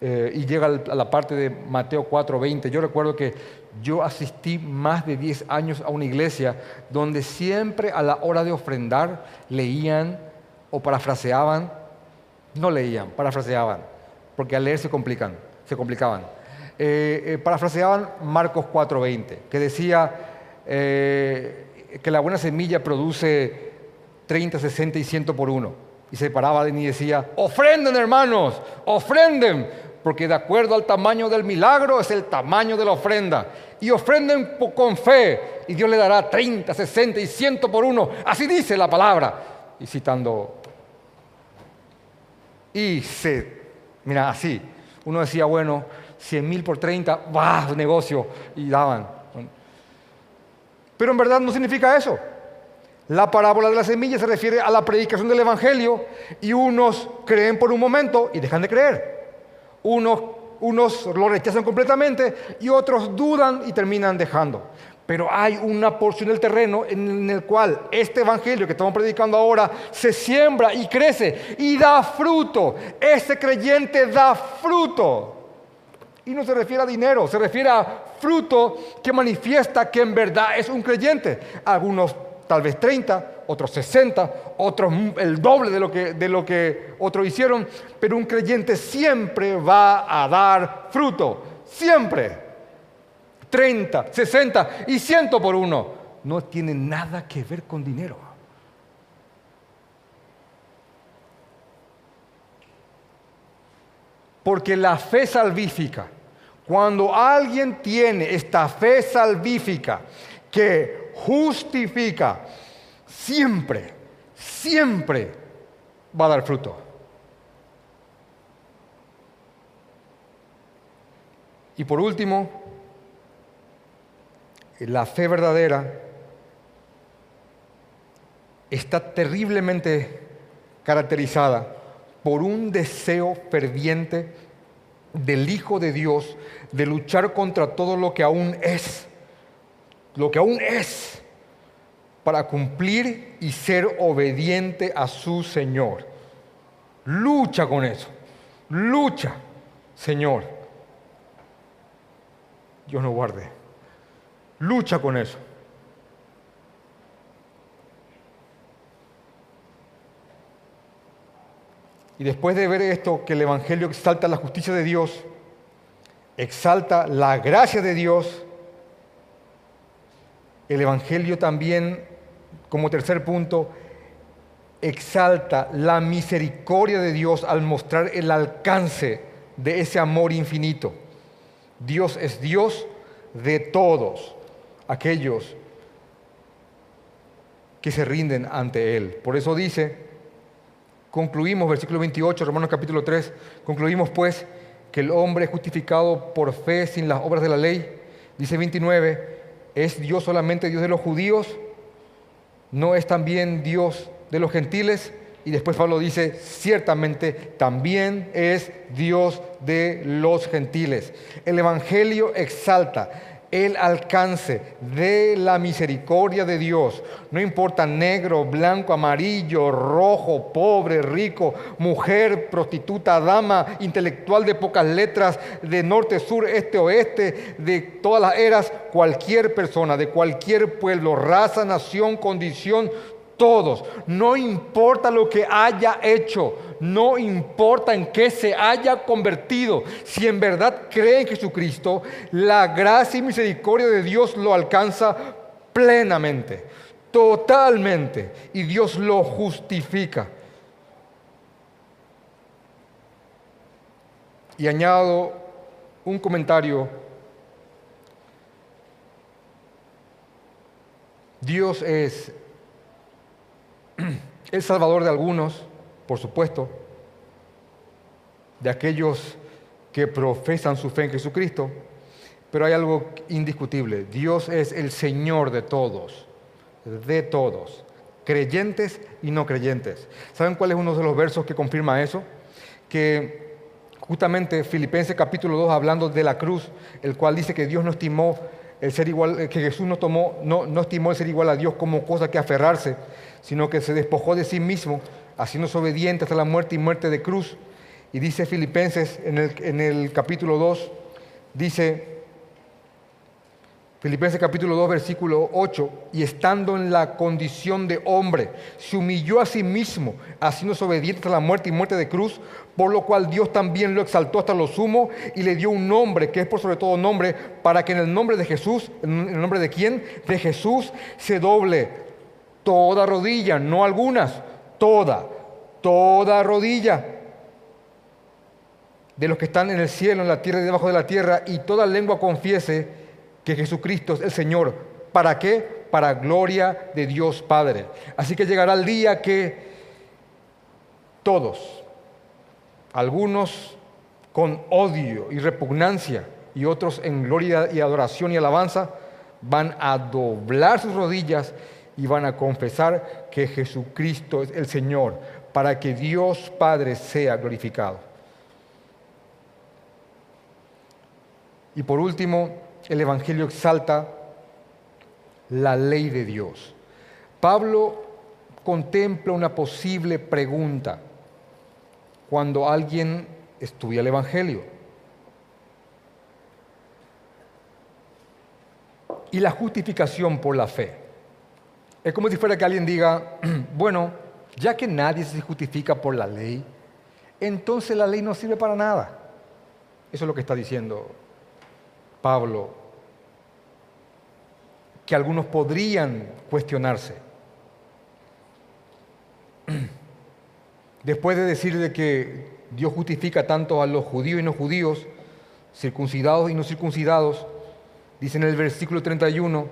eh, y llega a la parte de Mateo 4:20, yo recuerdo que yo asistí más de 10 años a una iglesia donde siempre a la hora de ofrendar leían o parafraseaban, no leían, parafraseaban, porque al leer se complican, se complicaban. Eh, eh, parafraseaban Marcos 4:20, que decía que la buena semilla produce 30, 60 y 100 por uno. Y se paraba y decía, ofrenden hermanos, ofrenden, porque de acuerdo al tamaño del milagro es el tamaño de la ofrenda. Y ofrenden con fe, y Dios le dará 30, 60 y 100 por uno. Así dice la palabra. Y citando, y se, mira, así, uno decía, bueno, 100 mil por 30, va, negocio, y daban. Pero en verdad no significa eso. La parábola de la semilla se refiere a la predicación del Evangelio y unos creen por un momento y dejan de creer. Unos, unos lo rechazan completamente y otros dudan y terminan dejando. Pero hay una porción del terreno en el cual este evangelio que estamos predicando ahora se siembra y crece y da fruto. Ese creyente da fruto. Y no se refiere a dinero, se refiere a fruto que manifiesta que en verdad es un creyente. Algunos tal vez 30, otros 60, otros el doble de lo que, de lo que otros hicieron, pero un creyente siempre va a dar fruto, siempre. 30, 60 y 100 por uno. No tiene nada que ver con dinero. Porque la fe salvífica, cuando alguien tiene esta fe salvífica que justifica, siempre, siempre va a dar fruto. Y por último, la fe verdadera está terriblemente caracterizada por un deseo ferviente del Hijo de Dios de luchar contra todo lo que aún es lo que aún es, para cumplir y ser obediente a su Señor. Lucha con eso, lucha, Señor. Dios no guarde. Lucha con eso. Y después de ver esto, que el Evangelio exalta la justicia de Dios, exalta la gracia de Dios, el Evangelio también, como tercer punto, exalta la misericordia de Dios al mostrar el alcance de ese amor infinito. Dios es Dios de todos aquellos que se rinden ante Él. Por eso dice, concluimos, versículo 28, Romanos capítulo 3, concluimos pues que el hombre es justificado por fe sin las obras de la ley. Dice 29, ¿es Dios solamente Dios de los judíos? ¿No es también Dios de los gentiles? Y después Pablo dice, ciertamente también es Dios de los gentiles. El Evangelio exalta el alcance de la misericordia de Dios. No importa negro, blanco, amarillo, rojo, pobre, rico, mujer, prostituta, dama, intelectual de pocas letras, de norte, sur, este, oeste, de todas las eras, cualquier persona, de cualquier pueblo, raza, nación, condición, todos. No importa lo que haya hecho, no importa en qué se haya convertido. Si en verdad cree en Jesucristo, la gracia y misericordia de Dios lo alcanza plenamente, totalmente, y Dios lo justifica. Y añado un comentario. Dios es el salvador de algunos, por supuesto, de aquellos que profesan su fe en Jesucristo, pero hay algo indiscutible. Dios es el Señor de todos, de todos, creyentes y no creyentes. ¿Saben cuál es uno de los versos que confirma eso? Que justamente Filipenses capítulo 2, hablando de la cruz, el cual dice que Dios no estimó el ser igual, que Jesús no, tomó, no, no estimó el ser igual a Dios como cosa que aferrarse, sino que se despojó de sí mismo, haciéndose obediente hasta la muerte y muerte de cruz. Y dice Filipenses en el, capítulo 2, dice, Filipenses capítulo 2, versículo 8, y estando en la condición de hombre, se humilló a sí mismo, haciéndose obediente hasta la muerte y muerte de cruz, por lo cual Dios también lo exaltó hasta lo sumo y le dio un nombre, que es por sobre todo nombre, para que en el nombre de Jesús, en el nombre de quién? De Jesús se doble toda rodilla, no algunas, toda, toda rodilla de los que están en el cielo, en la tierra y debajo de la tierra, y toda lengua confiese que Jesucristo es el Señor. ¿Para qué? Para gloria de Dios Padre. Así que llegará el día que todos, algunos con odio y repugnancia y otros en gloria y adoración y alabanza, van a doblar sus rodillas y van a confesar que Jesucristo es el Señor, para que Dios Padre sea glorificado. Y por último, el Evangelio exalta la ley de Dios. Pablo contempla una posible pregunta cuando alguien estudia el Evangelio. Y la justificación por la fe. Es como si fuera que alguien diga, bueno, ya que nadie se justifica por la ley, entonces la ley no sirve para nada. Eso es lo que está diciendo Pablo que algunos podrían cuestionarse. Después de decir de que Dios justifica tanto a los judíos y no judíos, circuncidados y no circuncidados, dice en el versículo 31,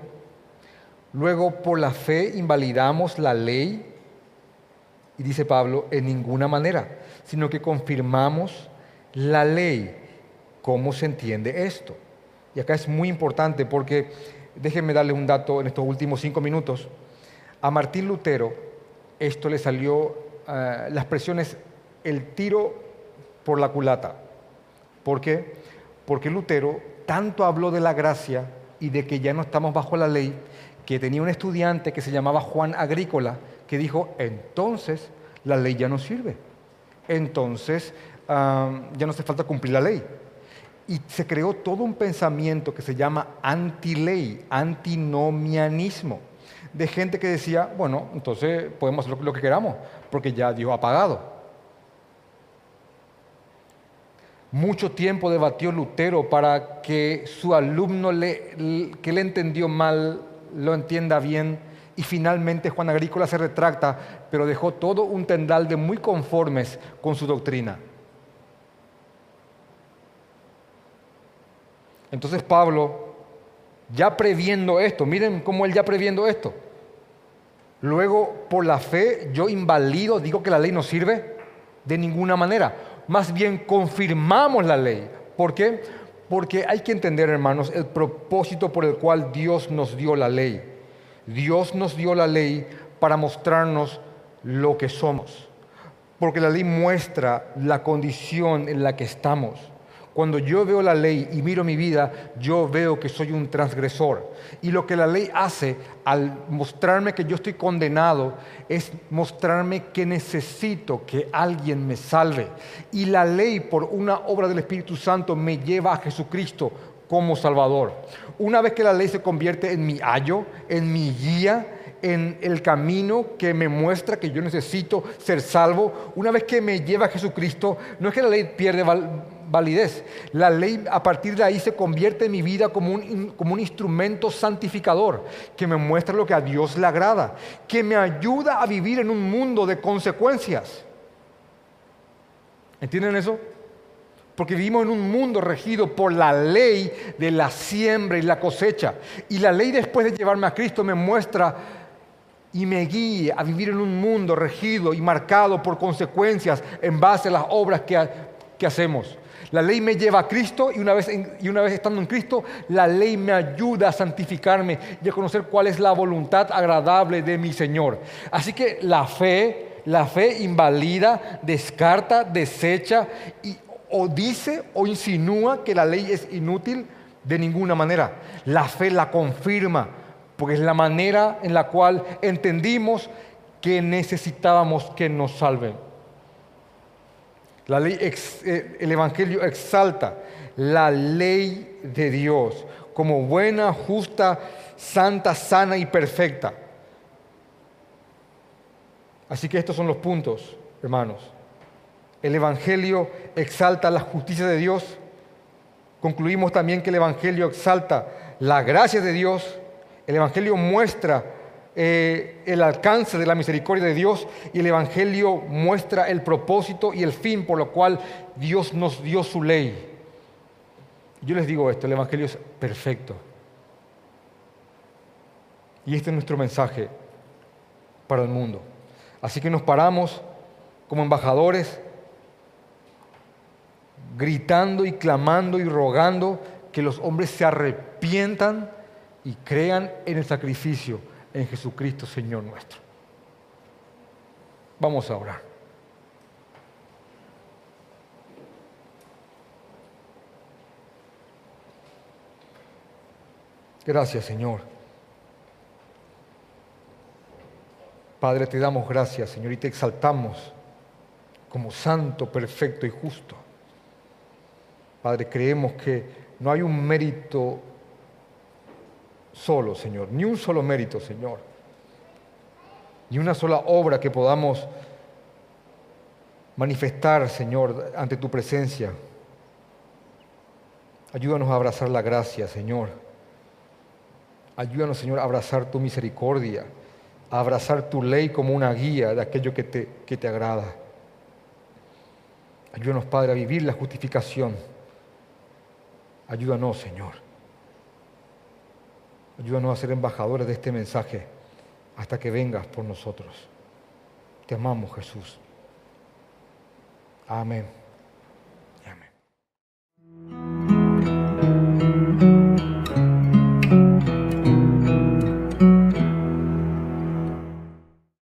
luego por la fe invalidamos la ley, y dice Pablo, en ninguna manera, sino que confirmamos la ley. ¿Cómo se entiende esto? Y acá es muy importante porque Déjenme darle un dato en estos últimos cinco minutos. A Martín Lutero esto le salió, eh, las presiones, el tiro por la culata. ¿Por qué? Porque Lutero tanto habló de la gracia y de que ya no estamos bajo la ley, que tenía un estudiante que se llamaba Juan Agrícola, que dijo, entonces la ley ya no sirve. Entonces ya no hace falta cumplir la ley. Y se creó todo un pensamiento que se llama anti-ley, antinomianismo, de gente que decía, bueno, entonces podemos hacer lo que queramos, porque ya Dios ha pagado. Mucho tiempo debatió Lutero para que su alumno le, que le entendió mal lo entienda bien y finalmente Juan Agrícola se retracta, pero dejó todo un tendal de muy conformes con su doctrina. Entonces Pablo, ya previendo esto, miren cómo él ya previendo esto. Luego, por la fe, yo invalido, digo que la ley no sirve de ninguna manera. Más bien confirmamos la ley. ¿Por qué? Porque hay que entender, hermanos, el propósito por el cual Dios nos dio la ley. Dios nos dio la ley para mostrarnos lo que somos, porque la ley muestra la condición en la que estamos. Cuando yo veo la ley y miro mi vida, yo veo que soy un transgresor. Y lo que la ley hace al mostrarme que yo estoy condenado es mostrarme que necesito que alguien me salve. Y la ley, por una obra del Espíritu Santo, me lleva a Jesucristo como Salvador. Una vez que la ley se convierte en mi ayo, en mi guía, en el camino que me muestra que yo necesito ser salvo, una vez que me lleva a Jesucristo, no es que la ley pierde validez, la ley a partir de ahí se convierte en mi vida como un, como un instrumento santificador, que me muestra lo que a Dios le agrada, que me ayuda a vivir en un mundo de consecuencias. ¿Entienden eso? porque vivimos en un mundo regido por la ley de la siembra y la cosecha. Y la ley después de llevarme a Cristo me muestra y me guía a vivir en un mundo regido y marcado por consecuencias en base a las obras que, que hacemos. La ley me lleva a Cristo y una, vez y una vez estando en Cristo, la ley me ayuda a santificarme y a conocer cuál es la voluntad agradable de mi Señor. Así que la fe, la fe invalida, descarta, desecha y o dice o insinúa que la ley es inútil de ninguna manera. La fe la confirma, porque es la manera en la cual entendimos que necesitábamos que nos salven. La ley, eh, el Evangelio exalta la ley de Dios como buena, justa, santa, sana y perfecta. Así que estos son los puntos, hermanos. El Evangelio exalta la justicia de Dios. Concluimos también que el Evangelio exalta la gracia de Dios. El Evangelio muestra eh, el alcance de la misericordia de Dios y el Evangelio muestra el propósito y el fin por lo cual Dios nos dio su ley. Yo les digo esto, el Evangelio es perfecto. Y este es nuestro mensaje para el mundo. Así que nos paramos como embajadores gritando y clamando y rogando que los hombres se arrepientan y crean en el sacrificio en Jesucristo, Señor nuestro. Vamos a orar. Gracias, Señor. Padre, te damos gracias, Señor, y te exaltamos como santo, perfecto y justo. Padre, creemos que no hay un mérito solo, Señor, ni un solo mérito, Señor, ni una sola obra que podamos manifestar, Señor, ante tu presencia. Ayúdanos a abrazar la gracia, Señor. Ayúdanos, Señor, a abrazar tu misericordia, a abrazar tu ley como una guía de aquello que te, que te agrada. Ayúdanos, Padre, a vivir la justificación Ayúdanos, Señor. Ayúdanos a ser embajadores de este mensaje hasta que vengas por nosotros. Te amamos, Jesús. Amén.